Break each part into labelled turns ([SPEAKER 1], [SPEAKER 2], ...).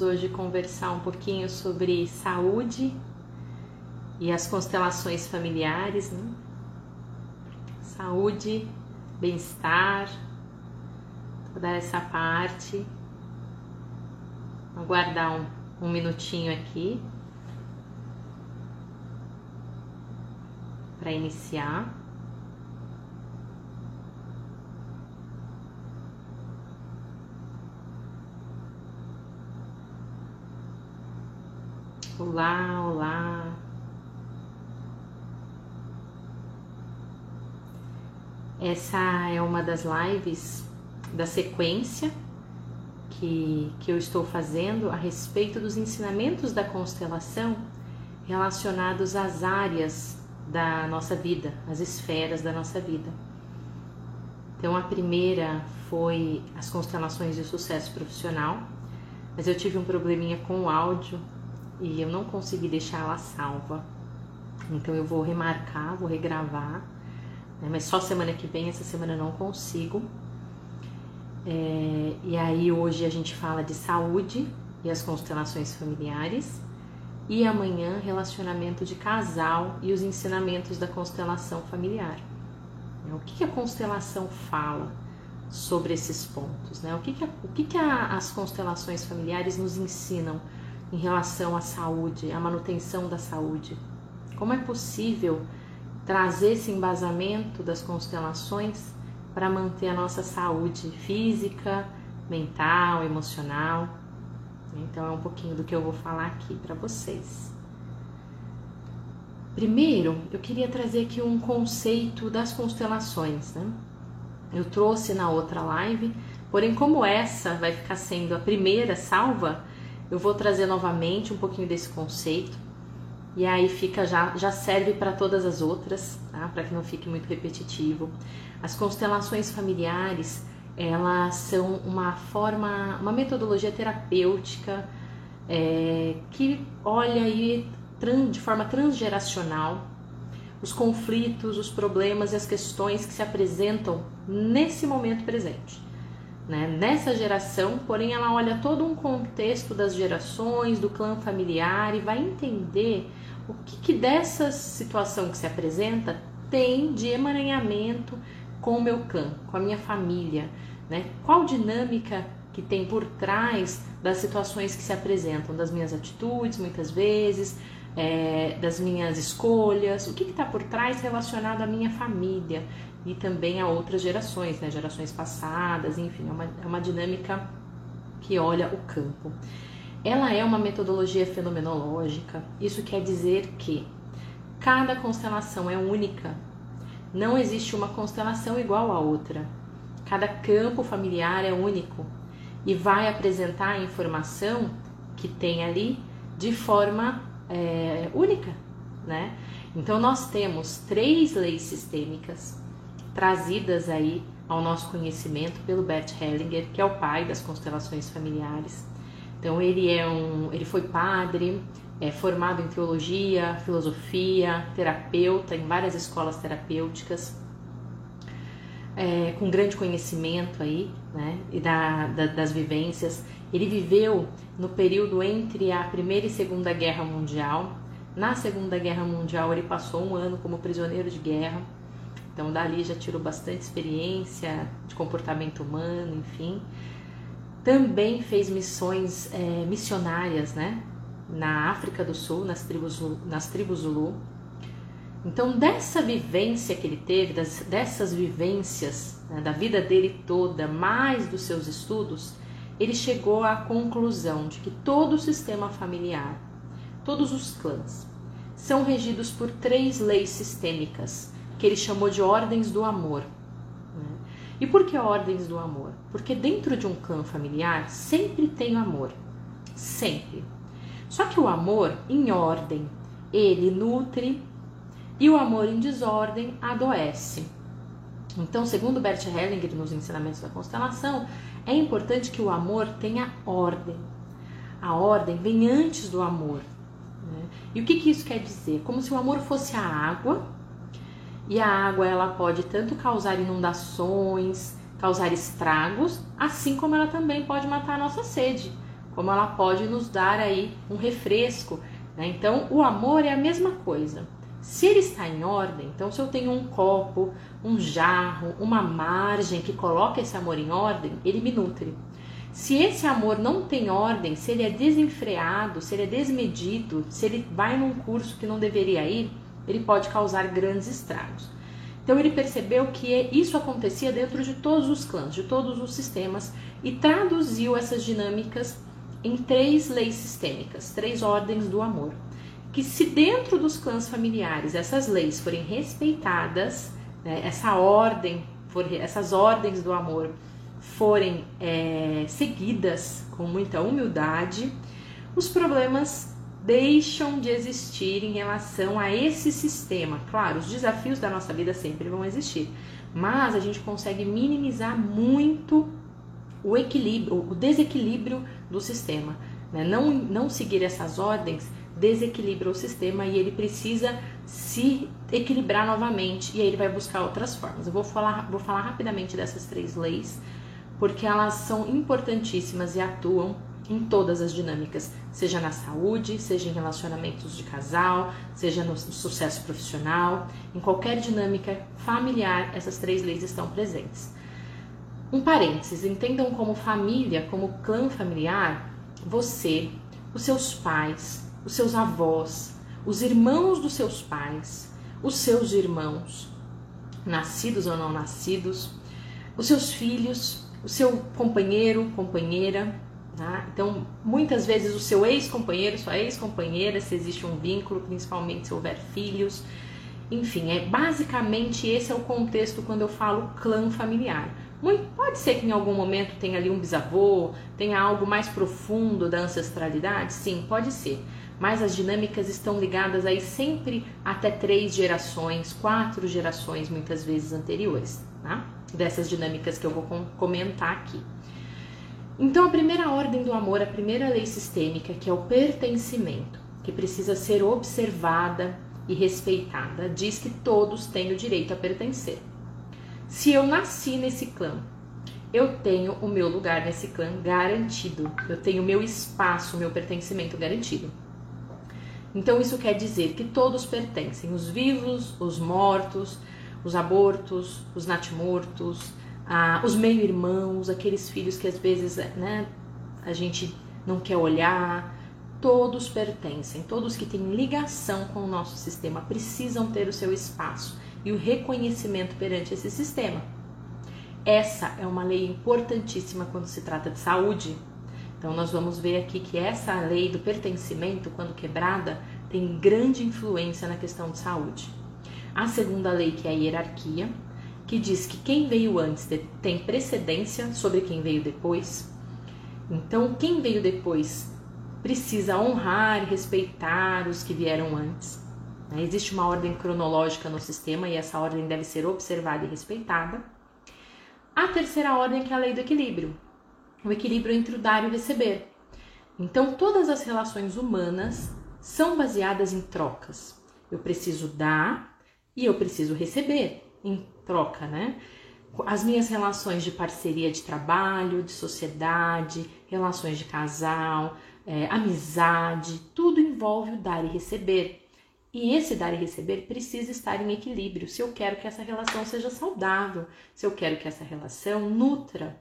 [SPEAKER 1] hoje conversar um pouquinho sobre saúde e as constelações familiares, né? Saúde, bem-estar, toda essa parte. Vou aguardar um, um minutinho aqui para iniciar. Olá, olá. Essa é uma das lives da sequência que, que eu estou fazendo a respeito dos ensinamentos da constelação relacionados às áreas da nossa vida, as esferas da nossa vida. Então, a primeira foi as constelações de sucesso profissional, mas eu tive um probleminha com o áudio e eu não consegui deixar ela salva. Então eu vou remarcar, vou regravar, né? mas só semana que vem, essa semana eu não consigo. É, e aí hoje a gente fala de saúde e as constelações familiares. E amanhã relacionamento de casal e os ensinamentos da constelação familiar. O que, que a constelação fala sobre esses pontos? Né? O que, que, a, o que, que a, as constelações familiares nos ensinam? Em relação à saúde, à manutenção da saúde? Como é possível trazer esse embasamento das constelações para manter a nossa saúde física, mental, emocional? Então é um pouquinho do que eu vou falar aqui para vocês. Primeiro, eu queria trazer aqui um conceito das constelações, né? Eu trouxe na outra live, porém como essa vai ficar sendo a primeira salva, eu vou trazer novamente um pouquinho desse conceito e aí fica já já serve para todas as outras, tá? Para que não fique muito repetitivo. As constelações familiares, elas são uma forma, uma metodologia terapêutica é, que olha aí de forma transgeracional os conflitos, os problemas e as questões que se apresentam nesse momento presente né, nessa geração, porém ela olha todo um contexto das gerações, do clã familiar e vai entender o que, que dessa situação que se apresenta tem de emaranhamento com o meu clã, com a minha família, né? Qual dinâmica que tem por trás das situações que se apresentam, das minhas atitudes, muitas vezes, é, das minhas escolhas, o que está por trás relacionado à minha família e também a outras gerações, né, gerações passadas, enfim, é uma, é uma dinâmica que olha o campo. Ela é uma metodologia fenomenológica, isso quer dizer que cada constelação é única, não existe uma constelação igual à outra. Cada campo familiar é único e vai apresentar a informação que tem ali de forma é, única, né? Então nós temos três leis sistêmicas trazidas aí ao nosso conhecimento pelo Bert Hellinger, que é o pai das constelações familiares. Então ele é um, ele foi padre, é formado em teologia, filosofia, terapeuta em várias escolas terapêuticas, é, com grande conhecimento aí, né, e da, da, das vivências. Ele viveu no período entre a Primeira e Segunda Guerra Mundial. Na Segunda Guerra Mundial ele passou um ano como prisioneiro de guerra então, dali já tirou bastante experiência de comportamento humano, enfim. Também fez missões é, missionárias, né? Na África do Sul, nas tribos, nas tribos Zulu. Então, dessa vivência que ele teve, das, dessas vivências né, da vida dele toda, mais dos seus estudos, ele chegou à conclusão de que todo o sistema familiar, todos os clãs, são regidos por três leis sistêmicas que ele chamou de ordens do amor. Né? E por que ordens do amor? Porque dentro de um clã familiar sempre tem amor. Sempre. Só que o amor em ordem, ele nutre e o amor em desordem adoece. Então, segundo Bert Hellinger nos ensinamentos da constelação, é importante que o amor tenha ordem. A ordem vem antes do amor. Né? E o que, que isso quer dizer? Como se o amor fosse a água E a água ela pode tanto causar inundações, causar estragos, assim como ela também pode matar a nossa sede, como ela pode nos dar aí um refresco. Né? Então, o amor é a mesma coisa. Se ele está em ordem, então se eu tenho um copo, um jarro, uma margem que coloca esse amor em ordem, ele me nutre. Se esse amor não tem ordem, se ele é desenfreado, se ele é desmedido, se ele vai num curso que não deveria ir, ele pode causar grandes estragos. Então ele percebeu que isso acontecia dentro de todos os clãs, de todos os sistemas e traduziu essas dinâmicas em três leis sistêmicas, três ordens do amor. Que se dentro dos clãs familiares essas leis forem respeitadas, né, essa ordem, for, essas ordens do amor forem é, seguidas com muita humildade, os problemas deixam de existir em relação a esse sistema. Claro, os desafios da nossa vida sempre vão existir, mas a gente consegue minimizar muito o equilíbrio, o desequilíbrio do sistema. Né? Não, não seguir essas ordens desequilibra o sistema e ele precisa se equilibrar novamente e aí ele vai buscar outras formas. Eu vou falar, vou falar rapidamente dessas três leis porque elas são importantíssimas e atuam em todas as dinâmicas, seja na saúde, seja em relacionamentos de casal, seja no sucesso profissional, em qualquer dinâmica familiar, essas três leis estão presentes. Um parênteses, entendam como família, como clã familiar, você, os seus pais, os seus avós, os irmãos dos seus pais, os seus irmãos, nascidos ou não nascidos, os seus filhos, o seu companheiro, companheira, tá? Então, muitas vezes o seu ex-companheiro, sua ex-companheira, se existe um vínculo, principalmente se houver filhos. Enfim, é basicamente esse é o contexto quando eu falo clã familiar. Muito, pode ser que em algum momento tenha ali um bisavô, tenha algo mais profundo da ancestralidade? Sim, pode ser. Mas as dinâmicas estão ligadas aí sempre até três gerações, quatro gerações, muitas vezes anteriores, tá? dessas dinâmicas que eu vou comentar aqui. Então, a primeira ordem do amor, a primeira lei sistêmica, que é o pertencimento, que precisa ser observada e respeitada, diz que todos têm o direito a pertencer. Se eu nasci nesse clã, eu tenho o meu lugar nesse clã garantido, eu tenho o meu espaço, o meu pertencimento garantido. Então, isso quer dizer que todos pertencem, os vivos, os mortos, os abortos, os natimortos, ah, os meio-irmãos, aqueles filhos que às vezes né, a gente não quer olhar, todos pertencem, todos que têm ligação com o nosso sistema precisam ter o seu espaço e o reconhecimento perante esse sistema. Essa é uma lei importantíssima quando se trata de saúde. Então, nós vamos ver aqui que essa lei do pertencimento, quando quebrada, tem grande influência na questão de saúde. A segunda lei, que é a hierarquia, que diz que quem veio antes tem precedência sobre quem veio depois. Então, quem veio depois precisa honrar e respeitar os que vieram antes. Né? Existe uma ordem cronológica no sistema e essa ordem deve ser observada e respeitada. A terceira ordem que é a lei do equilíbrio, o equilíbrio entre o dar e o receber. Então, todas as relações humanas são baseadas em trocas. Eu preciso dar e eu preciso receber em troca, né? As minhas relações de parceria de trabalho, de sociedade, relações de casal, é, amizade, tudo envolve o dar e receber. E esse dar e receber precisa estar em equilíbrio se eu quero que essa relação seja saudável, se eu quero que essa relação nutra,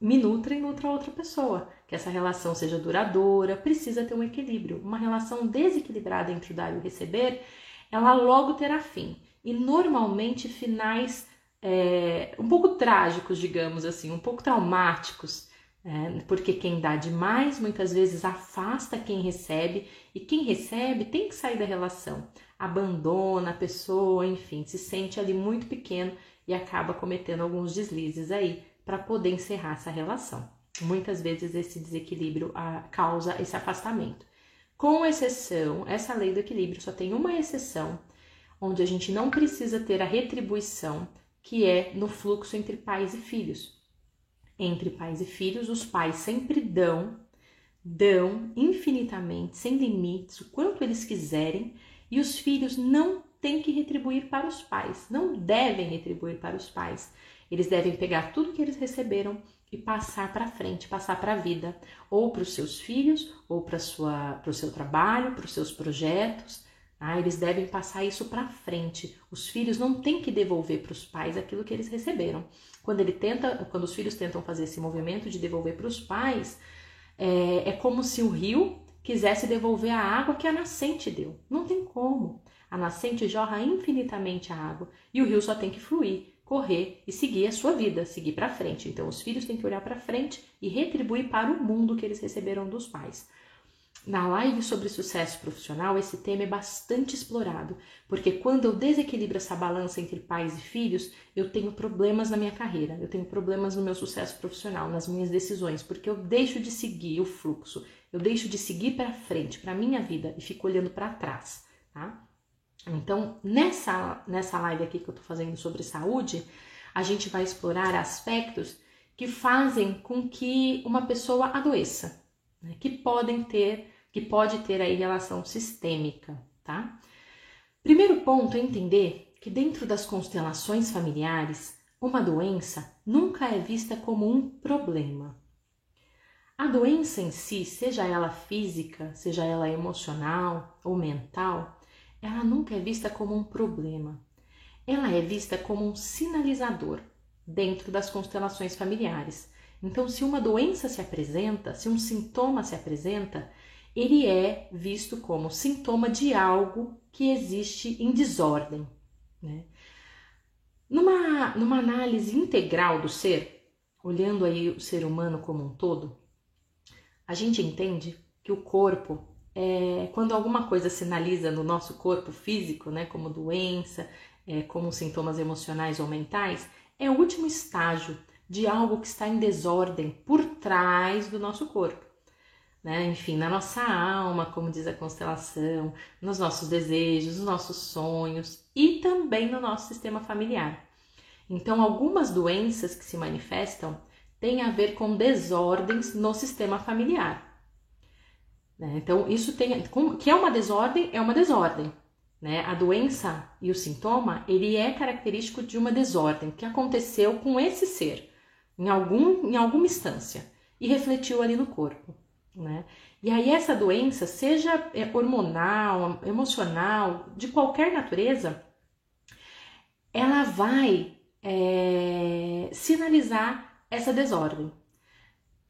[SPEAKER 1] me nutra e nutra outra pessoa, que essa relação seja duradoura, precisa ter um equilíbrio. Uma relação desequilibrada entre o dar e o receber, ela logo terá fim. E normalmente finais é, um pouco trágicos, digamos assim, um pouco traumáticos, é, porque quem dá demais muitas vezes afasta quem recebe. E quem recebe tem que sair da relação, abandona a pessoa, enfim, se sente ali muito pequeno e acaba cometendo alguns deslizes aí para poder encerrar essa relação. Muitas vezes esse desequilíbrio a, causa esse afastamento. Com exceção, essa lei do equilíbrio só tem uma exceção onde a gente não precisa ter a retribuição que é no fluxo entre pais e filhos. Entre pais e filhos, os pais sempre dão, dão infinitamente, sem limites, o quanto eles quiserem, E os filhos não têm que retribuir para os pais, não devem retribuir para os pais. Eles devem pegar tudo que eles receberam e passar para frente, passar para a vida, ou para os seus filhos, ou para o seu trabalho, para os seus projetos. Tá? Eles devem passar isso para frente. Os filhos não têm que devolver para os pais aquilo que eles receberam. Quando ele tenta, quando os filhos tentam fazer esse movimento de devolver para os pais, é, é como se o rio quisesse devolver a água que a nascente deu. Não tem como. A nascente jorra infinitamente a água e o rio só tem que fluir correr e seguir a sua vida, seguir para frente. Então, os filhos têm que olhar para frente e retribuir para o mundo que eles receberam dos pais. Na live sobre sucesso profissional, esse tema é bastante explorado, porque quando eu desequilibro essa balança entre pais e filhos, eu tenho problemas na minha carreira, eu tenho problemas no meu sucesso profissional, nas minhas decisões, porque eu deixo de seguir o fluxo, eu deixo de seguir para frente, para minha vida e fico olhando para trás, tá? Então, nessa, nessa live aqui que eu tô fazendo sobre saúde, a gente vai explorar aspectos que fazem com que uma pessoa adoeça, né? que podem ter, que pode ter aí relação sistêmica, tá? Primeiro ponto é entender que dentro das constelações familiares, uma doença nunca é vista como um problema. A doença em si, seja ela física, seja ela emocional ou mental, ela nunca é vista como um problema. Ela é vista como um sinalizador dentro das constelações familiares. Então, se uma doença se apresenta, se um sintoma se apresenta, ele é visto como sintoma de algo que existe em desordem. Né? Numa, numa análise integral do ser, olhando aí o ser humano como um todo, a gente entende que o corpo é, quando alguma coisa sinaliza no nosso corpo físico, né, como doença, é, como sintomas emocionais ou mentais, é o último estágio de algo que está em desordem por trás do nosso corpo. Né? Enfim, na nossa alma, como diz a constelação, nos nossos desejos, nos nossos sonhos e também no nosso sistema familiar. Então, algumas doenças que se manifestam têm a ver com desordens no sistema familiar. Né? Então, isso tem. Que é uma desordem, é uma desordem. Né? A doença e o sintoma, ele é característico de uma desordem que aconteceu com esse ser em, algum, em alguma instância e refletiu ali no corpo. Né? E aí, essa doença, seja é, hormonal, emocional, de qualquer natureza, ela vai é, sinalizar essa desordem.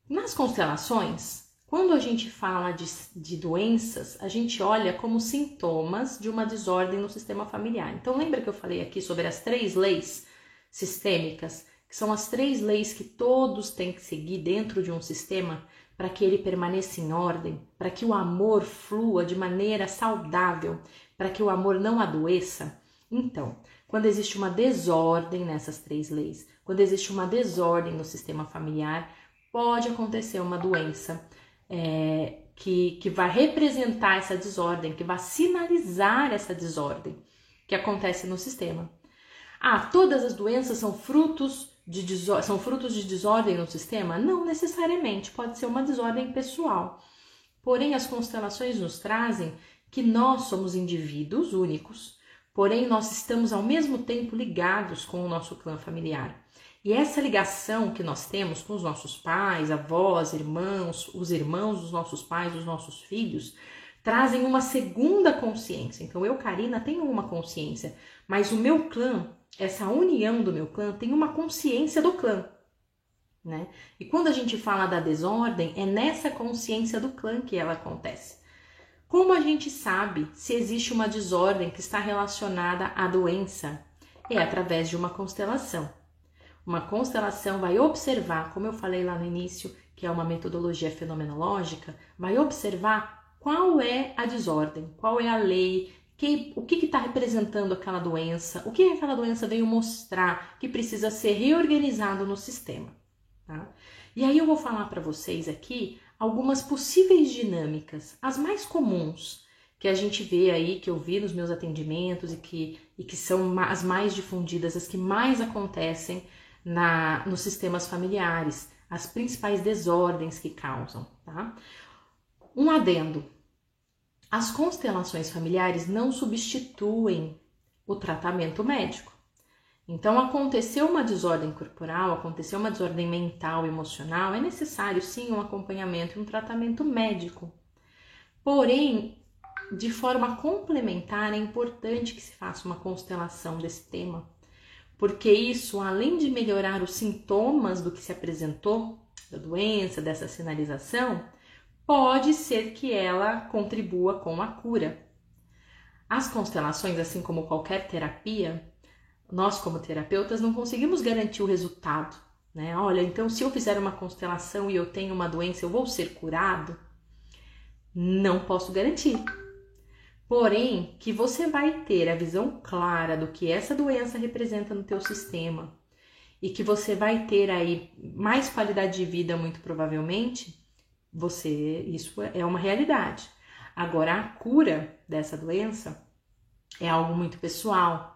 [SPEAKER 1] Nas constelações, quando a gente fala de, de, doenças, a gente olha como sintomas de uma desordem no sistema familiar. Então, lembra que eu falei aqui sobre as três leis sistêmicas, que são as três leis que todos têm que seguir dentro de um sistema para que ele permaneça em ordem, para que o amor flua de maneira saudável, para que o amor não adoeça? Então, quando existe uma desordem nessas três leis, quando existe uma desordem no sistema familiar, pode acontecer uma doença é, que, que vai representar essa desordem, que vai sinalizar essa desordem que acontece no sistema. Ah, todas as doenças são frutos de, são frutos de desordem no sistema? Não necessariamente, pode ser uma desordem pessoal. Porém, as constelações nos trazem que nós somos indivíduos únicos, porém, nós estamos ao mesmo tempo ligados com o nosso clã familiar. E essa ligação que nós temos com os nossos pais, avós, irmãos, os irmãos dos nossos pais, os nossos filhos, trazem uma segunda consciência. Então, eu, Karina, tenho uma consciência, mas o meu clã, essa união do meu clã, tem uma consciência do clã. Né? E quando a gente fala da desordem, é nessa consciência do clã que ela acontece. Como a gente sabe se existe uma desordem que está relacionada à doença? É através de uma constelação. Uma constelação vai observar, como eu falei lá no início, que é uma metodologia fenomenológica, vai observar qual é a desordem, qual é a lei, que, o que está representando aquela doença, o que aquela doença veio mostrar que precisa ser reorganizado no sistema. Tá? E aí eu vou falar para vocês aqui algumas possíveis dinâmicas, as mais comuns que a gente vê aí, que eu vi nos meus atendimentos e que, e que são as mais difundidas, as que mais acontecem na, nos sistemas familiares, as principais desordens que causam, tá? Um adendo. As constelações familiares não substituem o tratamento médico. Então, aconteceu uma desordem corporal, aconteceu uma desordem mental, emocional, é necessário sim um acompanhamento e um tratamento médico. Porém, de forma complementar, é importante que se faça uma constelação desse tema, porque isso, além de melhorar os sintomas do que se apresentou, da doença, dessa sinalização, pode ser que ela contribua com a cura. As constelações, assim como qualquer terapia, nós como terapeutas não conseguimos garantir o resultado, né? Olha, então se eu fizer uma constelação e eu tenho uma doença, eu vou ser curado? Não posso garantir. Porém, que você vai ter a visão clara do que essa doença representa no teu sistema e que você vai ter aí mais qualidade de vida muito provavelmente, você isso é uma realidade. Agora a cura dessa doença é algo muito pessoal.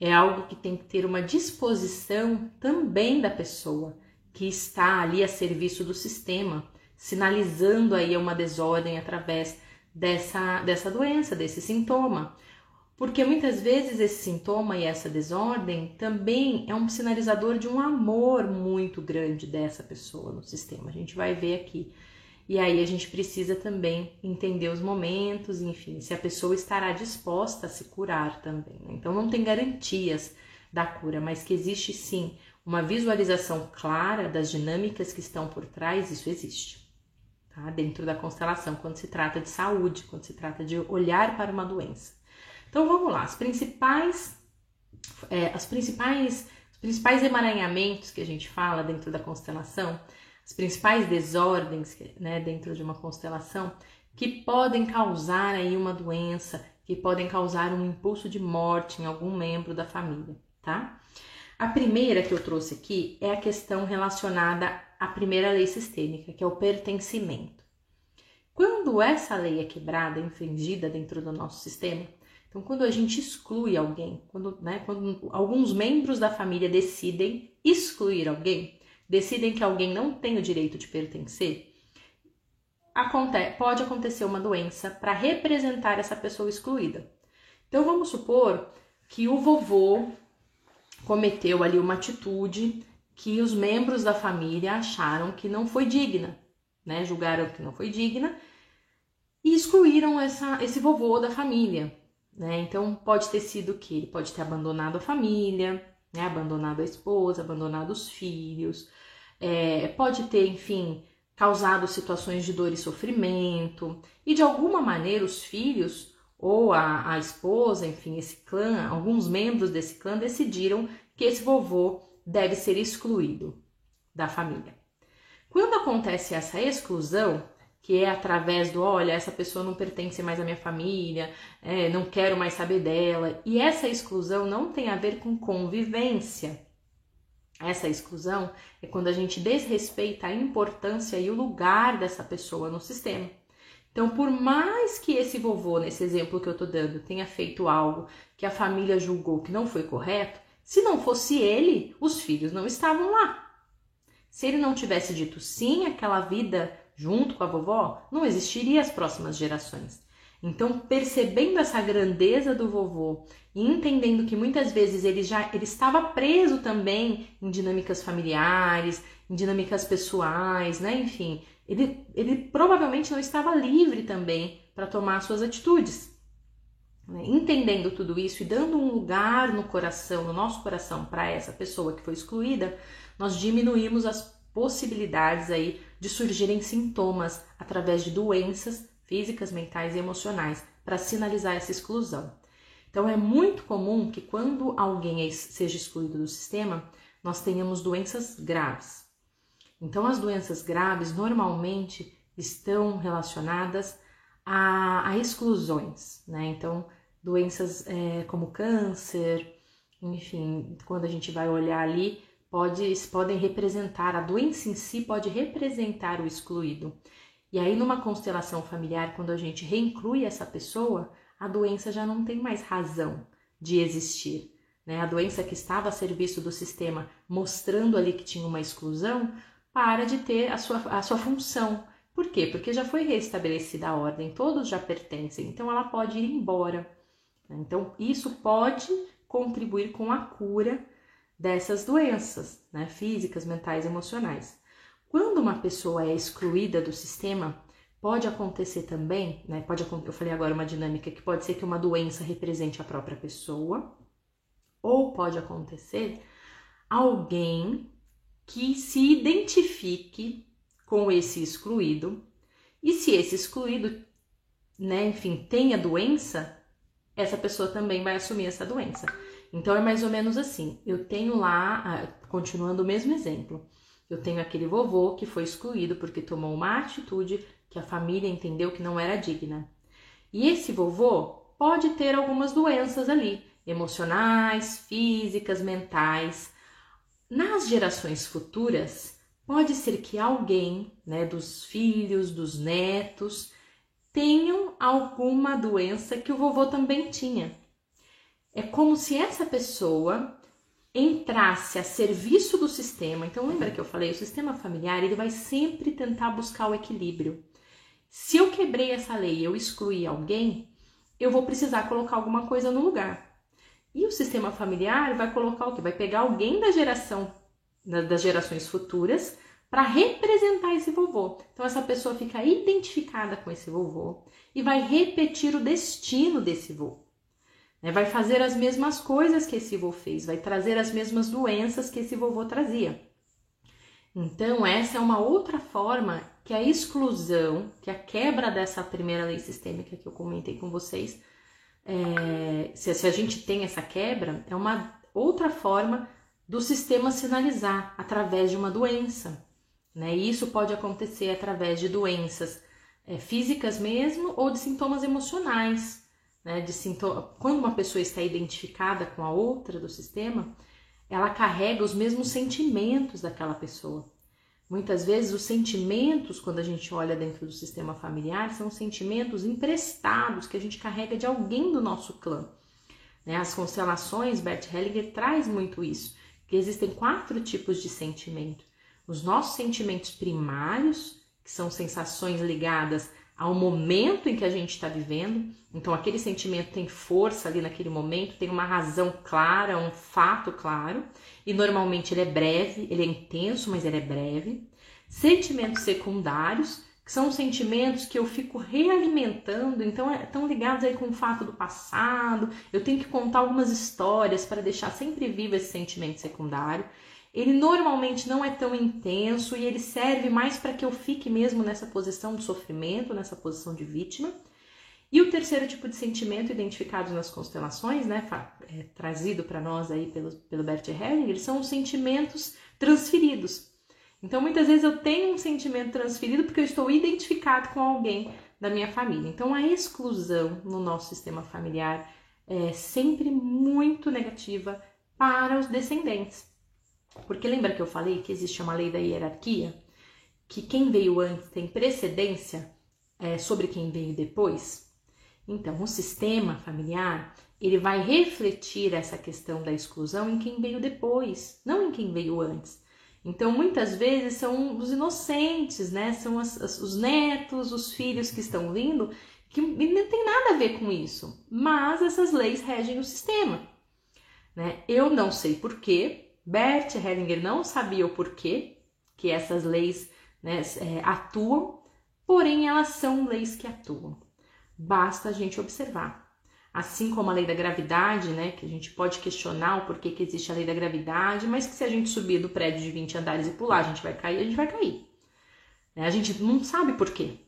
[SPEAKER 1] É algo que tem que ter uma disposição também da pessoa que está ali a serviço do sistema, sinalizando aí uma desordem através dessa, dessa doença, desse sintoma. Porque muitas vezes esse sintoma e essa desordem também é um sinalizador de um amor muito grande dessa pessoa no sistema. A gente vai ver aqui. E aí a gente precisa também entender os momentos, enfim, se a pessoa estará disposta a se curar também. Né? Então não tem garantias da cura, mas que existe sim uma visualização clara das dinâmicas que estão por trás, isso existe tá? dentro da constelação, quando se trata de saúde, quando se trata de olhar para uma doença. Então vamos lá, as principais, é, as principais, os principais emaranhamentos que a gente fala dentro da constelação, as principais desordens né, dentro de uma constelação que podem causar aí uma doença, que podem causar um impulso de morte em algum membro da família, tá? A primeira que eu trouxe aqui é a questão relacionada a primeira lei sistêmica, que é o pertencimento. Quando essa lei é quebrada, infringida dentro do nosso sistema, então quando a gente exclui alguém, quando, né, quando alguns membros da família decidem excluir alguém, decidem que alguém não tem o direito de pertencer, pode acontecer uma doença para representar essa pessoa excluída. Então vamos supor que o vovô cometeu ali uma atitude que os membros da família acharam que não foi digna, né? Julgaram que não foi digna e excluíram essa, esse vovô da família, né? Então pode ter sido que ele pode ter abandonado a família, né? Abandonado a esposa, abandonado os filhos, é, pode ter, enfim, causado situações de dor e sofrimento e de alguma maneira os filhos ou a, a esposa, enfim, esse clã, alguns membros desse clã decidiram que esse vovô deve ser excluído da família. Quando acontece essa exclusão, que é através do olha, essa pessoa não pertence mais à minha família, é, não quero mais saber dela, e essa exclusão não tem a ver com convivência. Essa exclusão é quando a gente desrespeita a importância e o lugar dessa pessoa no sistema. Então, por mais que esse vovô, nesse exemplo que eu tô dando, tenha feito algo que a família julgou que não foi correto, se não fosse ele, os filhos não estavam lá. Se ele não tivesse dito sim àquela vida junto com a vovó, não existiria as próximas gerações. Então, percebendo essa grandeza do vovô e entendendo que muitas vezes ele já ele estava preso também em dinâmicas familiares, em dinâmicas pessoais, né? Enfim, ele, ele provavelmente não estava livre também para tomar suas atitudes. Né? Entendendo tudo isso e dando um lugar no coração, no nosso coração, para essa pessoa que foi excluída, nós diminuímos as possibilidades aí de surgirem sintomas através de doenças físicas, mentais e emocionais para sinalizar essa exclusão. Então é muito comum que quando alguém seja excluído do sistema, nós tenhamos doenças graves. Então as doenças graves normalmente estão relacionadas a, a exclusões, né? Então doenças é, como câncer, enfim, quando a gente vai olhar ali, pode, podem representar, a doença em si pode representar o excluído. E aí, numa constelação familiar, quando a gente reinclui essa pessoa, a doença já não tem mais razão de existir. Né? A doença que estava a serviço do sistema, mostrando ali que tinha uma exclusão, para de ter a sua, a sua função, Por quê? Porque já foi restabelecida a ordem, todos já pertencem, então ela pode ir embora. Então, isso pode contribuir com a cura dessas doenças, né, físicas, mentais, emocionais. Quando uma pessoa é excluída do sistema, pode acontecer também, né, pode, eu falei agora uma dinâmica que pode ser que uma doença represente a própria pessoa, ou pode acontecer alguém que se identifique com esse excluído, e se esse excluído, né, enfim, tem a doença, essa pessoa também vai assumir essa doença. Então é mais ou menos assim. Eu tenho lá, ah, continuando o mesmo exemplo, eu tenho aquele vovô que foi excluído porque tomou uma atitude que a família entendeu que não era digna. E esse vovô pode ter algumas doenças ali, emocionais, físicas, mentais. Nas gerações futuras, pode ser que alguém, né, dos filhos, dos netos, tenham alguma doença que o vovô também tinha. É como se essa pessoa entrasse a serviço do sistema. Então lembra que eu falei, o sistema familiar, ele vai sempre tentar buscar o equilíbrio. Se eu quebrei essa lei, eu excluí alguém, eu vou precisar colocar alguma coisa no lugar. E o sistema familiar vai colocar o quê? Vai pegar alguém da geração das gerações futuras para representar esse vovô. Então essa pessoa fica identificada com esse vovô e vai repetir o destino desse vovô. Né? Vai fazer as mesmas coisas que esse vovô fez, vai trazer as mesmas doenças que esse vovô trazia. Então, essa é uma outra forma que a exclusão, que a quebra dessa primeira lei sistêmica que eu comentei com vocês, é, se, se a gente tem essa quebra, é uma outra forma do sistema sinalizar através de uma doença. Né? E isso pode acontecer através de doenças é, físicas mesmo ou de sintomas emocionais né, de sintoma, quando uma pessoa está identificada com a outra do sistema, ela carrega os mesmos sentimentos daquela pessoa. Muitas vezes os sentimentos, quando a gente olha dentro do sistema familiar, são sentimentos emprestados que a gente carrega de alguém do nosso clã. Né? As constelações, Bert Hellinger traz muito isso, que existem quatro tipos de sentimento. Os nossos sentimentos primários, que são sensações ligadas ao momento em que a gente está vivendo. Então, aquele sentimento tem força ali naquele momento, tem uma razão clara, um fato claro, e normalmente ele é breve, ele é intenso, mas ele é breve. Sentimentos secundários, que são sentimentos que eu fico realimentando, então estão é, ligados aí com o fato do passado. Eu tenho que contar algumas histórias para deixar sempre vivo esse sentimento secundário. Ele normalmente não é tão intenso e ele serve mais para que eu fique mesmo nessa posição de sofrimento, nessa posição de vítima. E o terceiro tipo de sentimento identificado nas constelações, né, é, trazido para nós aí pelo, pelo Bert Hellinger, são os sentimentos transferidos. Então, muitas vezes eu tenho um sentimento transferido porque eu estou identificado com alguém da minha família. Então, a exclusão no nosso sistema familiar é sempre muito negativa para os descendentes. Porque lembra que eu falei que existe uma lei da hierarquia? Que quem veio antes tem precedência é, sobre quem veio depois? Então, o sistema familiar ele vai refletir essa questão da exclusão em quem veio depois, não em quem veio antes. Então, muitas vezes são os inocentes, né? São as, as, os netos, os filhos que estão vindo, que não tem nada a ver com isso. Mas essas leis regem o sistema. Né? Eu não sei porquê, Bert Hellinger não sabia o porquê que essas leis né, é, atuam, porém elas são leis que atuam. Basta a gente observar. Assim como a lei da gravidade, né, que a gente pode questionar o porquê que existe a lei da gravidade, mas que se a gente subir do prédio de 20 andares e pular, a gente vai cair, a gente vai cair. Né, a gente não sabe porquê.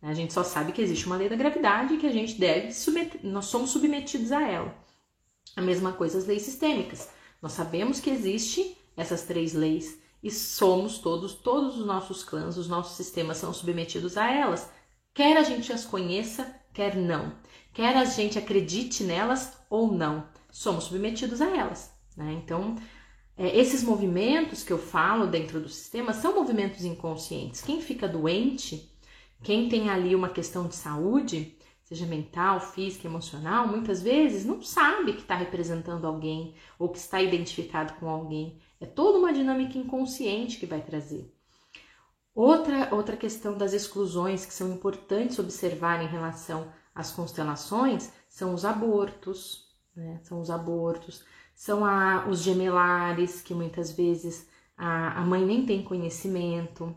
[SPEAKER 1] Né, a gente só sabe que existe uma lei da gravidade e que a gente deve submeter, nós somos submetidos a ela. A mesma coisa as leis sistêmicas. Nós sabemos que existe essas três leis e somos todos, todos os nossos clãs, os nossos sistemas são submetidos a elas, quer a gente as conheça, quer não, quer a gente acredite nelas ou não, somos submetidos a elas. Né? Então, é, esses movimentos que eu falo dentro do sistema são movimentos inconscientes. Quem fica doente, quem tem ali uma questão de saúde, seja mental, física, emocional, muitas vezes não sabe que está representando alguém ou que está identificado com alguém. É toda uma dinâmica inconsciente que vai trazer. Outra, outra questão das exclusões que são importantes observar em relação às constelações são os abortos, né? São os abortos, são a, os gemelares, que muitas vezes a, a mãe nem tem conhecimento,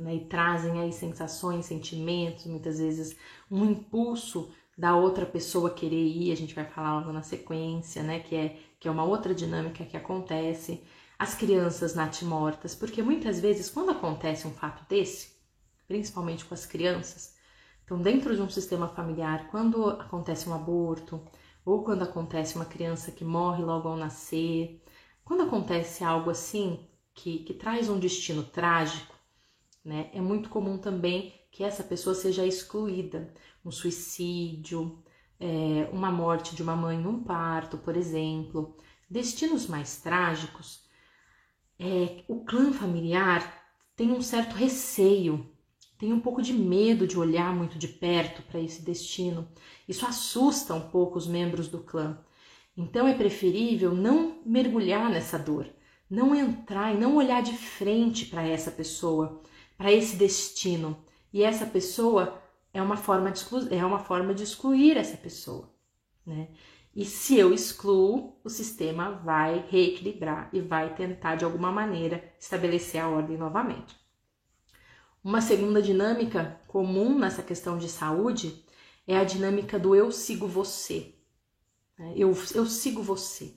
[SPEAKER 1] né? E trazem aí sensações, sentimentos, muitas vezes um impulso da outra pessoa querer ir, a gente vai falar logo na sequência, né? Que é, que é uma outra dinâmica que acontece as crianças natimortas, porque muitas vezes quando acontece um fato desse, principalmente com as crianças, então dentro de um sistema familiar, quando acontece um aborto ou quando acontece uma criança que morre logo ao nascer, quando acontece algo assim que, que traz um destino trágico, né, é muito comum também que essa pessoa seja excluída, um suicídio, é, uma morte de uma mãe num parto, por exemplo, destinos mais trágicos é, o clã familiar tem um certo receio, tem um pouco de medo de olhar muito de perto para esse destino. Isso assusta um pouco os membros do clã. Então é preferível não mergulhar nessa dor, não entrar e não olhar de frente para essa pessoa, para esse destino. E essa pessoa é uma forma de é uma forma de excluir essa pessoa, né? E se eu excluo, o sistema vai reequilibrar e vai tentar de alguma maneira estabelecer a ordem novamente. Uma segunda dinâmica comum nessa questão de saúde é a dinâmica do eu sigo você. Né? Eu, eu sigo você.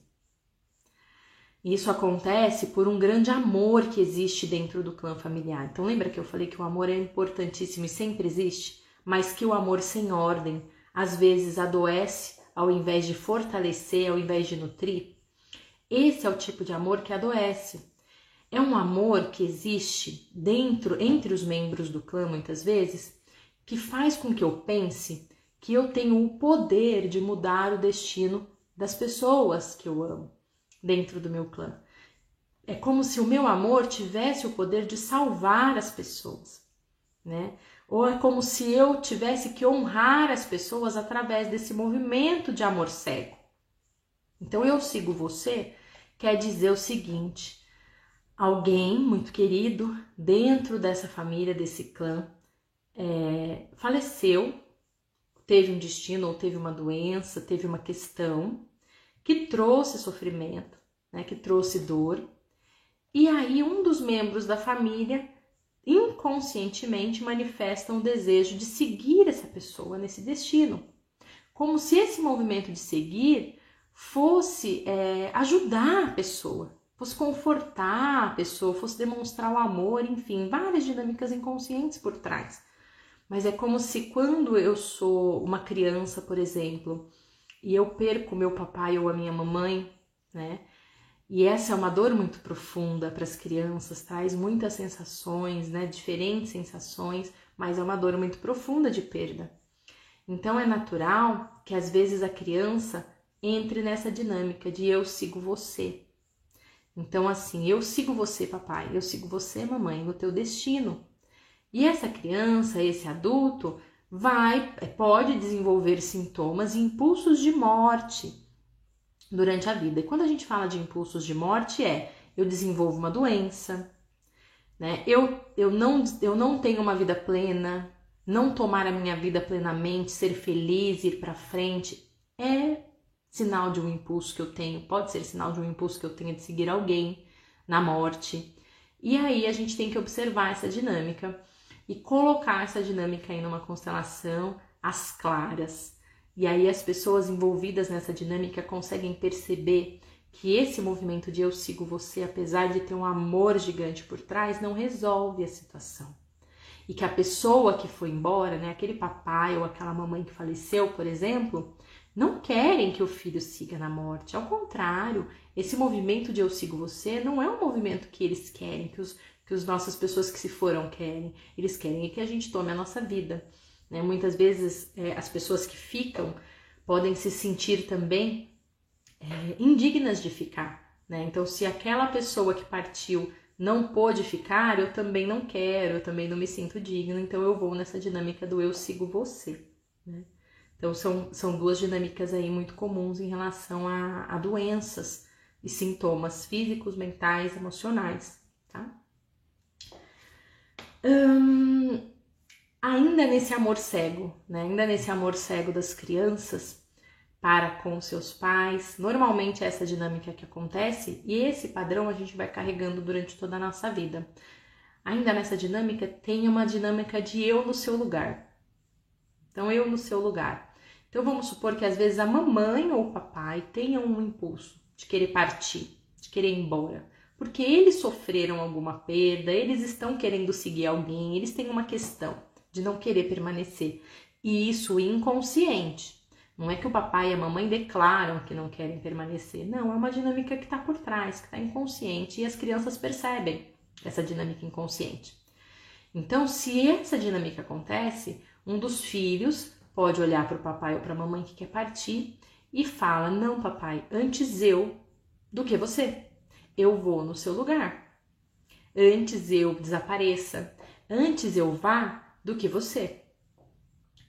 [SPEAKER 1] Isso acontece por um grande amor que existe dentro do clã familiar. Então, lembra que eu falei que o amor é importantíssimo e sempre existe, mas que o amor sem ordem às vezes adoece ao invés de fortalecer, ao invés de nutrir. Esse é o tipo de amor que adoece. É um amor que existe dentro, entre os membros do clã, muitas vezes, que faz com que eu pense que eu tenho o poder de mudar o destino das pessoas que eu amo dentro do meu clã. É como se o meu amor tivesse o poder de salvar as pessoas, né? Ou é como se eu tivesse que honrar as pessoas através desse movimento de amor cego. Então eu sigo você quer dizer o seguinte: alguém muito querido dentro dessa família, desse clã, é, faleceu, teve um destino ou teve uma doença, teve uma questão que trouxe sofrimento, né, que trouxe dor. E aí um dos membros da família inconscientemente manifestam o desejo de seguir essa pessoa nesse destino. Como se esse movimento de seguir fosse é, ajudar a pessoa, fosse confortar a pessoa, fosse demonstrar o amor, enfim, várias dinâmicas inconscientes por trás. Mas é como se quando eu sou uma criança, por exemplo, e eu perco meu papai ou a minha mamãe, né? E essa é uma dor muito profunda para as crianças, traz muitas sensações, né, diferentes sensações, mas é uma dor muito profunda de perda. Então é natural que às vezes a criança entre nessa dinâmica de eu sigo você. Então assim, eu sigo você, papai, eu sigo você, mamãe, no teu destino. E essa criança, esse adulto, vai, pode desenvolver sintomas e impulsos de morte durante a vida. E quando a gente fala de impulsos de morte, é eu desenvolvo uma doença, né? Eu, eu, não, eu não tenho uma vida plena, não tomar a minha vida plenamente, ser feliz, ir para frente, é sinal de um impulso que eu tenho, pode ser sinal de um impulso que eu tenho de seguir alguém na morte. E aí a gente tem que observar essa dinâmica e colocar essa dinâmica aí numa constelação às claras, e aí as pessoas envolvidas nessa dinâmica conseguem perceber que esse movimento de eu sigo você, apesar de ter um amor gigante por trás, não resolve a situação. E que a pessoa que foi embora, né, aquele papai ou aquela mamãe que faleceu, por exemplo, não querem que o filho siga na morte. Ao contrário, esse movimento de eu sigo você não é um movimento que eles querem, que os que as nossas pessoas que se foram querem. Eles querem que a gente tome a nossa vida. Né? Muitas vezes é, as pessoas que ficam podem se sentir também é, indignas de ficar. Né? Então, se aquela pessoa que partiu não pôde ficar, eu também não quero, eu também não me sinto digno, então eu vou nessa dinâmica do eu sigo você. Né? Então, são, são duas dinâmicas aí muito comuns em relação a, a doenças e sintomas físicos, mentais, emocionais, tá? Hum, ainda nesse amor cego, né? Ainda nesse amor cego das crianças para com seus pais. Normalmente é essa dinâmica que acontece e esse padrão a gente vai carregando durante toda a nossa vida. Ainda nessa dinâmica tem uma dinâmica de eu no seu lugar. Então eu no seu lugar. Então vamos supor que às vezes a mamãe ou o papai tenham um impulso de querer partir, de querer ir embora, porque eles sofreram alguma perda, eles estão querendo seguir alguém, eles têm uma questão de não querer permanecer. E isso inconsciente. Não é que o papai e a mamãe declaram que não querem permanecer. Não, é uma dinâmica que está por trás, que está inconsciente e as crianças percebem essa dinâmica inconsciente. Então, se essa dinâmica acontece, um dos filhos pode olhar para o papai ou para a mamãe que quer partir e fala: Não, papai, antes eu do que você. Eu vou no seu lugar. Antes eu desapareça. Antes eu vá do que você.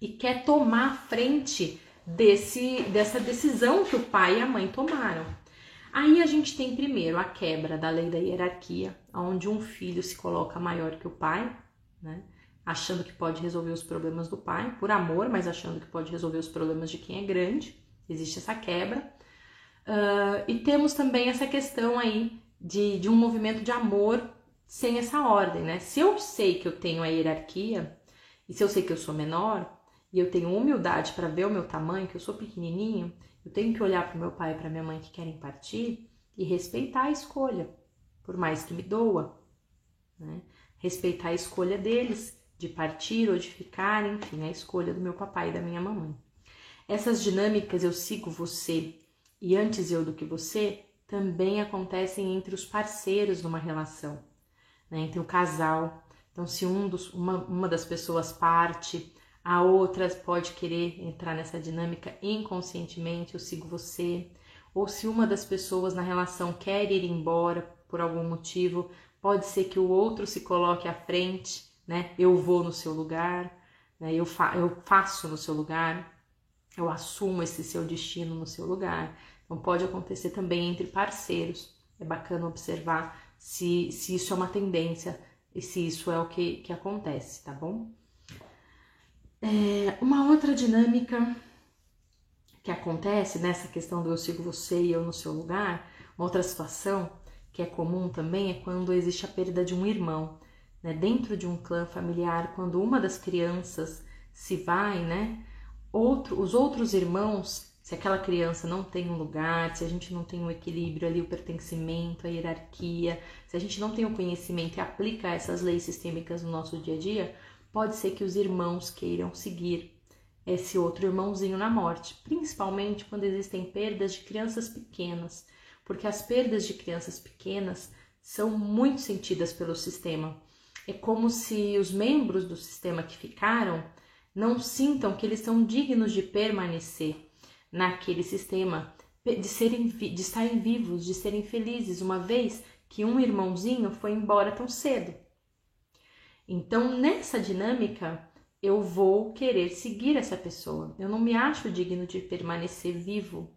[SPEAKER 1] E quer tomar frente desse, dessa decisão que o pai e a mãe tomaram. Aí a gente tem primeiro a quebra da lei da hierarquia, onde um filho se coloca maior que o pai, né? achando que pode resolver os problemas do pai, por amor, mas achando que pode resolver os problemas de quem é grande. Existe essa quebra. Uh, e temos também essa questão aí de, de um movimento de amor sem essa ordem, né? Se eu sei que eu tenho a hierarquia, e se eu sei que eu sou menor e eu tenho humildade para ver o meu tamanho, que eu sou pequenininho, eu tenho que olhar para o meu pai e para minha mãe que querem partir e respeitar a escolha, por mais que me doa, né? Respeitar a escolha deles de partir ou de ficar, enfim, a escolha do meu papai e da minha mamãe. Essas dinâmicas eu sigo você e antes eu do que você também acontecem entre os parceiros numa relação, né? entre o casal, então, se um dos, uma, uma das pessoas parte, a outra pode querer entrar nessa dinâmica inconscientemente, eu sigo você. Ou se uma das pessoas na relação quer ir embora por algum motivo, pode ser que o outro se coloque à frente, né? Eu vou no seu lugar, né? eu, fa eu faço no seu lugar, eu assumo esse seu destino no seu lugar. Então, pode acontecer também entre parceiros. É bacana observar se, se isso é uma tendência e se isso é o que, que acontece, tá bom? É, uma outra dinâmica que acontece nessa questão do eu sigo você e eu no seu lugar, uma outra situação que é comum também é quando existe a perda de um irmão, né? Dentro de um clã familiar, quando uma das crianças se vai, né? Outro, os outros irmãos se aquela criança não tem um lugar, se a gente não tem um equilíbrio ali, o pertencimento, a hierarquia, se a gente não tem o um conhecimento e aplica essas leis sistêmicas no nosso dia a dia, pode ser que os irmãos queiram seguir esse outro irmãozinho na morte, principalmente quando existem perdas de crianças pequenas, porque as perdas de crianças pequenas são muito sentidas pelo sistema. É como se os membros do sistema que ficaram não sintam que eles são dignos de permanecer naquele sistema, de, serem, de estarem vivos, de serem felizes, uma vez que um irmãozinho foi embora tão cedo. Então, nessa dinâmica, eu vou querer seguir essa pessoa. Eu não me acho digno de permanecer vivo.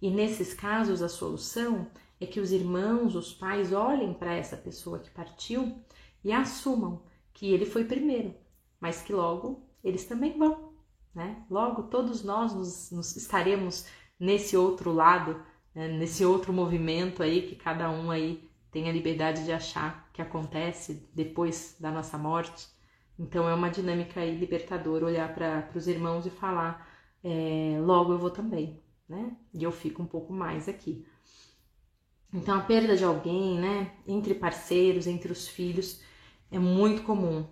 [SPEAKER 1] E nesses casos, a solução é que os irmãos, os pais olhem para essa pessoa que partiu e assumam que ele foi primeiro, mas que logo eles também vão né? Logo todos nós nos, nos estaremos nesse outro lado, né? nesse outro movimento aí que cada um aí tem a liberdade de achar que acontece depois da nossa morte. Então é uma dinâmica aí libertadora olhar para os irmãos e falar é, logo eu vou também, né? E eu fico um pouco mais aqui. Então a perda de alguém, né? Entre parceiros, entre os filhos, é muito comum.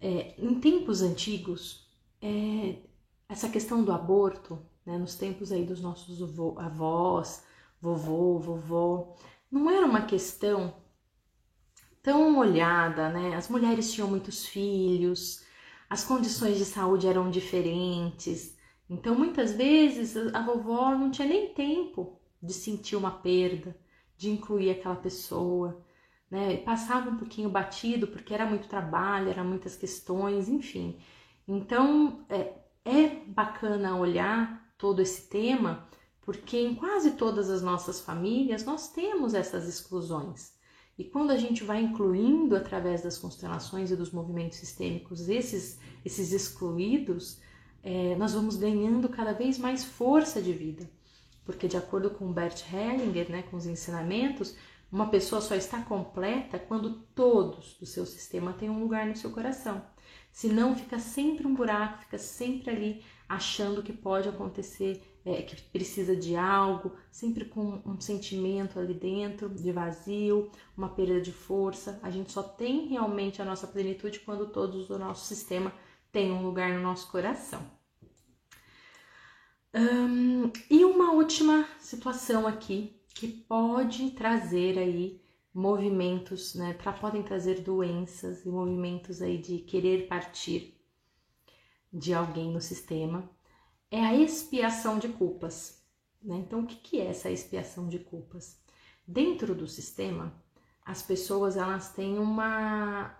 [SPEAKER 1] É, em tempos antigos, é, essa questão do aborto, né, nos tempos aí dos nossos avós, vovô, vovó, não era uma questão tão olhada, né? As mulheres tinham muitos filhos, as condições de saúde eram diferentes. Então, muitas vezes a vovó não tinha nem tempo de sentir uma perda, de incluir aquela pessoa, né? Passava um pouquinho batido porque era muito trabalho, eram muitas questões, enfim. Então, é, é bacana olhar todo esse tema, porque em quase todas as nossas famílias nós temos essas exclusões. E quando a gente vai incluindo através das constelações e dos movimentos sistêmicos esses, esses excluídos, é, nós vamos ganhando cada vez mais força de vida. Porque, de acordo com Bert Hellinger, né, com os ensinamentos, uma pessoa só está completa quando todos do seu sistema têm um lugar no seu coração. Senão, fica sempre um buraco, fica sempre ali achando que pode acontecer, é, que precisa de algo, sempre com um sentimento ali dentro de vazio, uma perda de força. A gente só tem realmente a nossa plenitude quando todos do nosso sistema têm um lugar no nosso coração. E uma última situação aqui que pode trazer aí movimentos, né? Pra, podem trazer doenças e movimentos aí de querer partir de alguém no sistema é a expiação de culpas. Né? Então, o que, é essa expiação de culpas? Dentro do sistema, as pessoas elas têm uma,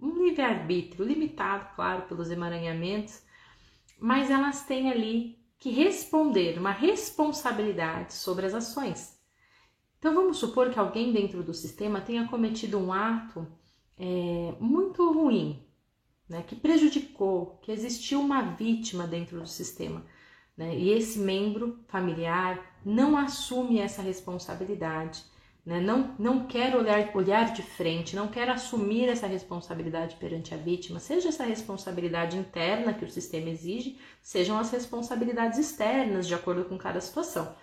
[SPEAKER 1] um livre-arbítrio limitado, claro, pelos emaranhamentos, mas elas têm ali que responder uma responsabilidade sobre as ações. Então vamos supor que alguém dentro do sistema tenha cometido um ato é, muito ruim, né, que prejudicou, que existiu uma vítima dentro do sistema. Né, e esse membro familiar não assume essa responsabilidade né? não, não quer olhar, olhar de frente, não quer assumir essa responsabilidade perante a vítima, seja essa responsabilidade interna que o sistema exige, sejam as responsabilidades externas, de acordo com cada situação.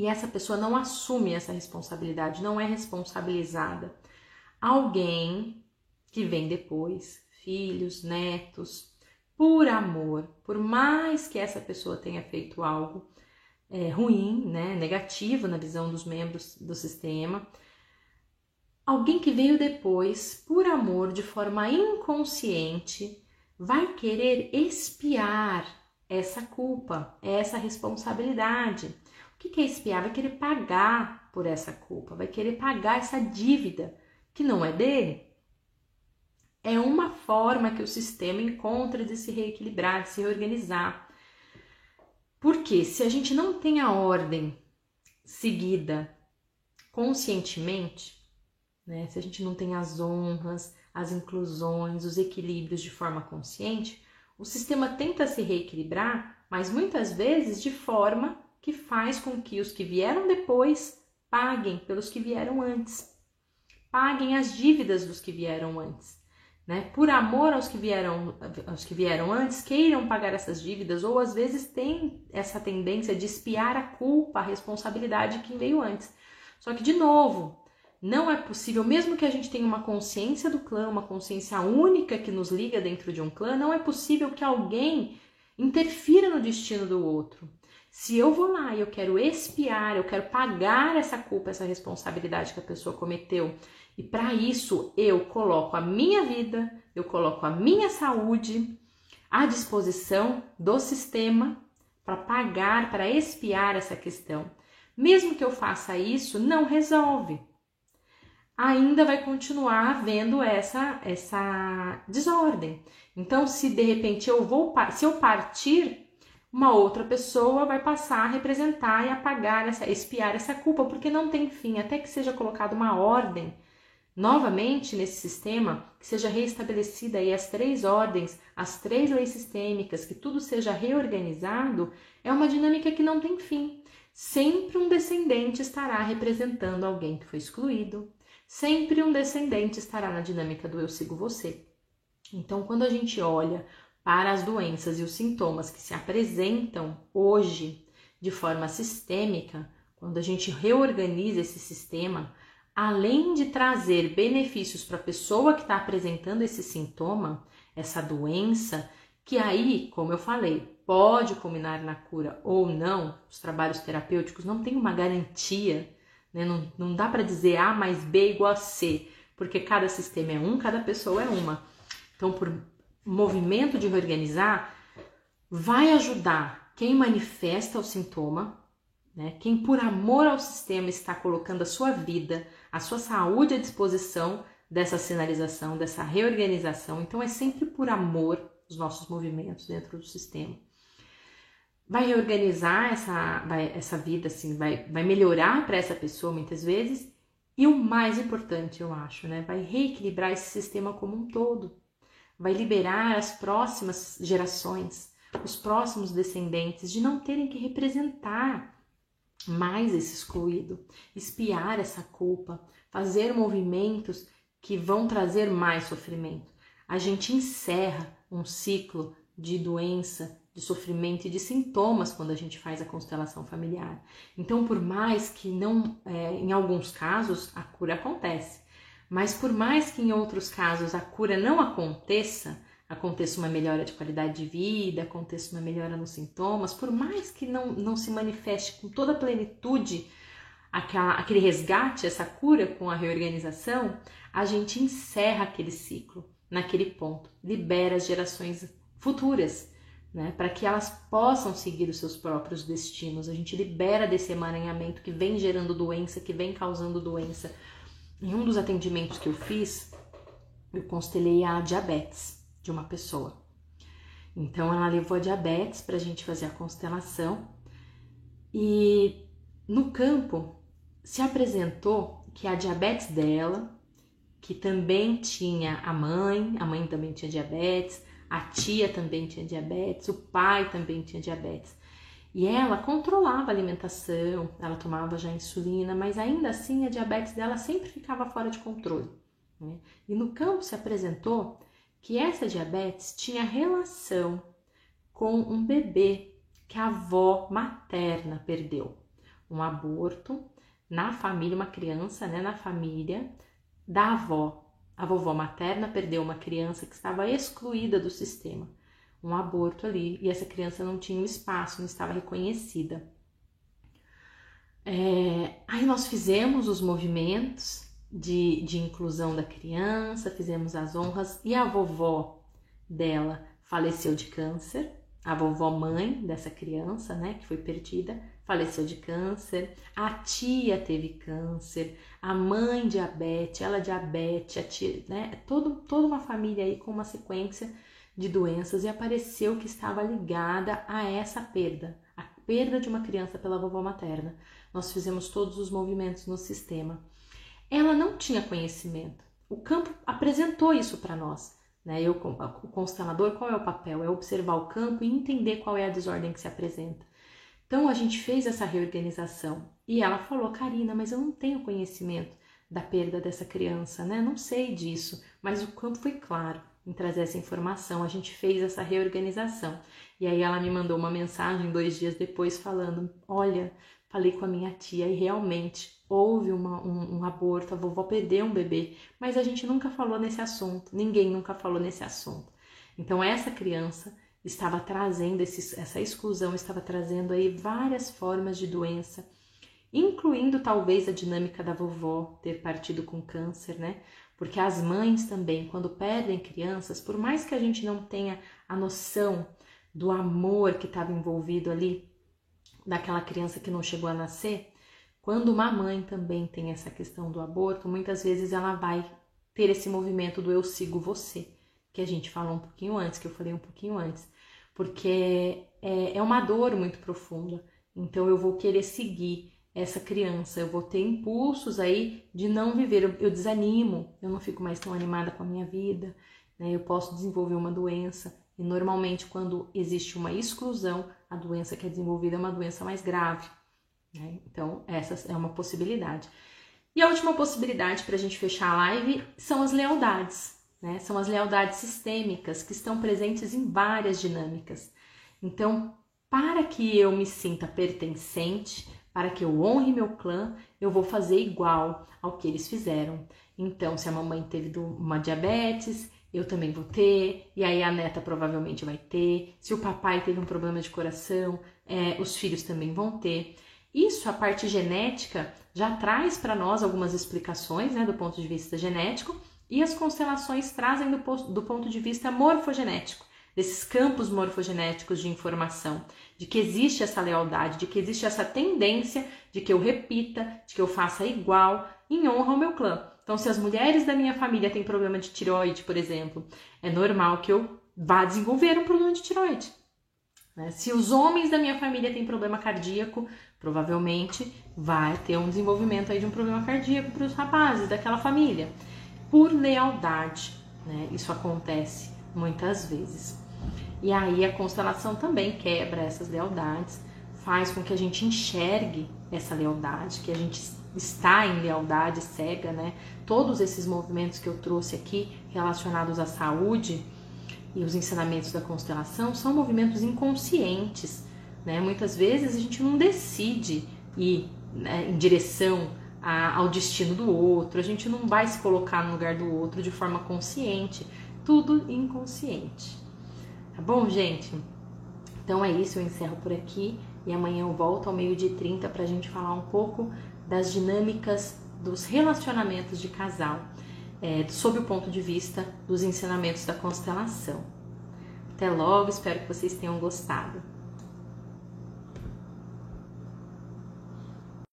[SPEAKER 1] E essa pessoa não assume essa responsabilidade, não é responsabilizada. Alguém que vem depois, filhos, netos, por amor, por mais que essa pessoa tenha feito algo, é, ruim, né, negativo na visão dos membros do sistema. Alguém que veio depois, por amor, de forma inconsciente, vai querer espiar essa culpa, essa responsabilidade. O que é espiar? Vai querer pagar por essa culpa, vai querer pagar essa dívida que não é dele. É uma forma que o sistema encontra de se reequilibrar, de se reorganizar. Porque se a gente não tem a ordem seguida conscientemente, né, se a gente não tem as honras, as inclusões, os equilíbrios de forma consciente, o sistema tenta se reequilibrar, mas muitas vezes de forma que faz com que os que vieram depois paguem pelos que vieram antes, paguem as dívidas dos que vieram antes né? Por amor aos que vieram, aos que vieram antes, queiram pagar essas dívidas ou às vezes tem essa tendência de espiar a culpa, a responsabilidade de quem veio antes. Só que de novo, não é possível, mesmo que a gente tenha uma consciência do clã, uma consciência única que nos liga dentro de um clã, não é possível que alguém interfira no destino do outro. Se eu vou lá e eu quero espiar, eu quero pagar essa culpa, essa responsabilidade que a pessoa cometeu, e para isso eu coloco a minha vida, eu coloco a minha saúde à disposição do sistema para pagar, para espiar essa questão. Mesmo que eu faça isso, não resolve. Ainda vai continuar havendo essa essa desordem. Então, se de repente eu vou, se eu partir, uma outra pessoa vai passar a representar e apagar essa, espiar essa culpa, porque não tem fim, até que seja colocada uma ordem Novamente, nesse sistema, que seja reestabelecida aí as três ordens, as três leis sistêmicas, que tudo seja reorganizado, é uma dinâmica que não tem fim. Sempre um descendente estará representando alguém que foi excluído, sempre um descendente estará na dinâmica do eu sigo você. Então, quando a gente olha para as doenças e os sintomas que se apresentam hoje de forma sistêmica, quando a gente reorganiza esse sistema, além de trazer benefícios para a pessoa que está apresentando esse sintoma, essa doença, que aí, como eu falei, pode culminar na cura ou não, os trabalhos terapêuticos não têm uma garantia, né? não, não dá para dizer A mais B igual a C, porque cada sistema é um, cada pessoa é uma. Então, por movimento de reorganizar, vai ajudar quem manifesta o sintoma, né? quem por amor ao sistema está colocando a sua vida, a sua saúde à disposição dessa sinalização, dessa reorganização. Então, é sempre por amor os nossos movimentos dentro do sistema. Vai reorganizar essa, vai, essa vida, assim, vai, vai melhorar para essa pessoa muitas vezes E o mais importante, eu acho, né? Vai reequilibrar esse sistema como um todo. Vai liberar as próximas gerações, os próximos descendentes, de não terem que representar mais esse excluído, espiar essa culpa, fazer movimentos que vão trazer mais sofrimento. A gente encerra um ciclo de doença, de sofrimento e de sintomas quando a gente faz a constelação familiar. Então, por mais que não, é, em alguns casos, a cura acontece, mas por mais que em outros casos a cura não aconteça, aconteça uma melhora de qualidade de vida, aconteça uma melhora nos sintomas, por mais que não, não se manifeste com toda a plenitude aquela, aquele resgate, essa cura com a reorganização, a gente encerra aquele ciclo naquele ponto, libera as gerações futuras, né, para que elas possam seguir os seus próprios destinos. A gente libera desse emaranhamento que vem gerando doença, que vem causando doença. Em um dos atendimentos que eu fiz, eu constelei a diabetes de uma pessoa. Então ela levou a diabetes para a gente fazer a constelação e no campo se apresentou que a diabetes dela, que também tinha a mãe, a mãe também tinha diabetes, a tia também tinha diabetes, o pai também tinha diabetes. E ela controlava a alimentação, ela tomava já insulina, mas ainda assim a diabetes dela sempre ficava fora de controle. Né? E no campo se apresentou que essa diabetes tinha relação com um bebê que a avó materna perdeu. Um aborto na família, uma criança, né, na família da avó, a vovó materna perdeu uma criança que estava excluída do sistema, um aborto ali, e essa criança não tinha um espaço, não estava reconhecida. É, aí nós fizemos os movimentos de, de inclusão da criança, fizemos as honras, e a vovó dela faleceu de câncer, a vovó mãe dessa criança, né, que foi perdida, faleceu de câncer, a tia teve câncer, a mãe diabetes, ela diabetes, a tia, né? Todo, toda uma família aí com uma sequência de doenças e apareceu que estava ligada a essa perda, a perda de uma criança pela vovó materna. Nós fizemos todos os movimentos no sistema. Ela não tinha conhecimento. O campo apresentou isso para nós. Né? Eu, o constelador, qual é o papel? É observar o campo e entender qual é a desordem que se apresenta. Então a gente fez essa reorganização e ela falou, Karina, mas eu não tenho conhecimento da perda dessa criança, né? Não sei disso, mas o campo foi claro em trazer essa informação. A gente fez essa reorganização e aí ela me mandou uma mensagem dois dias depois falando: Olha, falei com a minha tia e realmente houve uma, um, um, aborto, a vovó perdeu um bebê, mas a gente nunca falou nesse assunto, ninguém nunca falou nesse assunto. Então essa criança estava trazendo esse, essa exclusão, estava trazendo aí várias formas de doença, incluindo talvez a dinâmica da vovó ter partido com câncer, né? Porque as mães também, quando perdem crianças, por mais que a gente não tenha a noção do amor que estava envolvido ali, daquela criança que não chegou a nascer, quando uma mãe também tem essa questão do aborto, muitas vezes ela vai ter esse movimento do eu sigo você que a gente falou um pouquinho antes, que eu falei um pouquinho antes, porque é, é uma dor muito profunda. Então eu vou querer seguir essa criança, eu vou ter impulsos aí de não viver, eu, eu desanimo, eu não fico mais tão animada com a minha vida, né? Eu posso desenvolver uma doença e normalmente quando existe uma exclusão, a doença que é desenvolvida é uma doença mais grave. Né? Então essa é uma possibilidade. E a última possibilidade para a gente fechar a live são as lealdades. Né? São as lealdades sistêmicas que estão presentes em várias dinâmicas. Então, para que eu me sinta pertencente, para que eu honre meu clã, eu vou fazer igual ao que eles fizeram. Então, se a mamãe teve uma diabetes, eu também vou ter, e aí a neta provavelmente vai ter. Se o papai teve um problema de coração, é, os filhos também vão ter. Isso, a parte genética, já traz para nós algumas explicações né, do ponto de vista genético, e as constelações trazem do, do ponto de vista morfogenético, desses campos morfogenéticos de informação, de que existe essa lealdade, de que existe essa tendência de que eu repita, de que eu faça igual, em honra ao meu clã. Então, se as mulheres da minha família têm problema de tireoide, por exemplo, é normal que eu vá desenvolver um problema de tireoide. Né? Se os homens da minha família têm problema cardíaco, Provavelmente vai ter um desenvolvimento aí de um problema cardíaco para os rapazes daquela família, por lealdade, né? Isso acontece muitas vezes. E aí a constelação também quebra essas lealdades, faz com que a gente enxergue essa lealdade, que a gente está em lealdade cega, né? Todos esses movimentos que eu trouxe aqui relacionados à saúde e os ensinamentos da constelação são movimentos inconscientes, né? Muitas vezes a gente não decide ir né, em direção a, ao destino do outro, a gente não vai se colocar no lugar do outro de forma consciente, tudo inconsciente. Tá bom, gente? Então é isso, eu encerro por aqui e amanhã eu volto ao meio-dia e 30 para a gente falar um pouco das dinâmicas dos relacionamentos de casal, é, sob o ponto de vista dos ensinamentos da constelação. Até logo, espero que vocês tenham gostado.